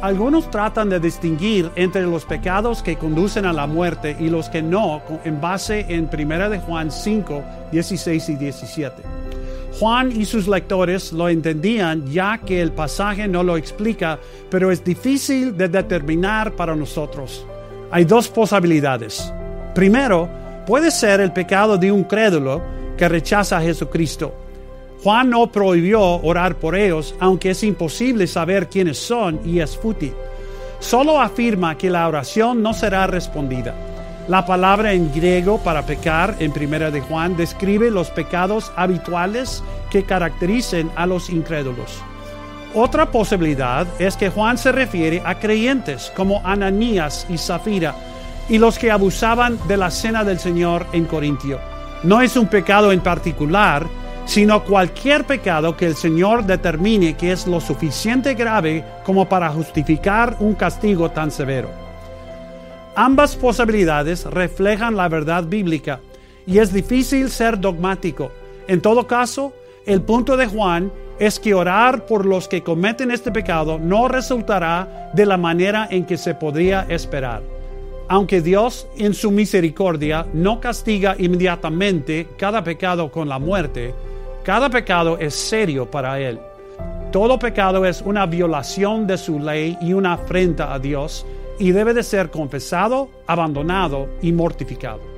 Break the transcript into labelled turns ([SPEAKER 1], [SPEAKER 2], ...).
[SPEAKER 1] Algunos tratan de distinguir entre los pecados que conducen a la muerte y los que no, en base en 1 de Juan 5, 16 y 17. Juan y sus lectores lo entendían ya que el pasaje no lo explica, pero es difícil de determinar para nosotros. Hay dos posibilidades. Primero, puede ser el pecado de un crédulo que rechaza a Jesucristo Juan no prohibió orar por ellos, aunque es imposible saber quiénes son y es fútil. Solo afirma que la oración no será respondida. La palabra en griego para pecar en primera de Juan describe los pecados habituales que caracterizan a los incrédulos. Otra posibilidad es que Juan se refiere a creyentes como Ananías y Zafira y los que abusaban de la cena del Señor en Corintio. No es un pecado en particular, sino cualquier pecado que el Señor determine que es lo suficiente grave como para justificar un castigo tan severo. Ambas posibilidades reflejan la verdad bíblica y es difícil ser dogmático. En todo caso, el punto de Juan es que orar por los que cometen este pecado no resultará de la manera en que se podría esperar. Aunque Dios en su misericordia no castiga inmediatamente cada pecado con la muerte, cada pecado es serio para Él. Todo pecado es una violación de su ley y una afrenta a Dios y debe de ser confesado, abandonado y mortificado.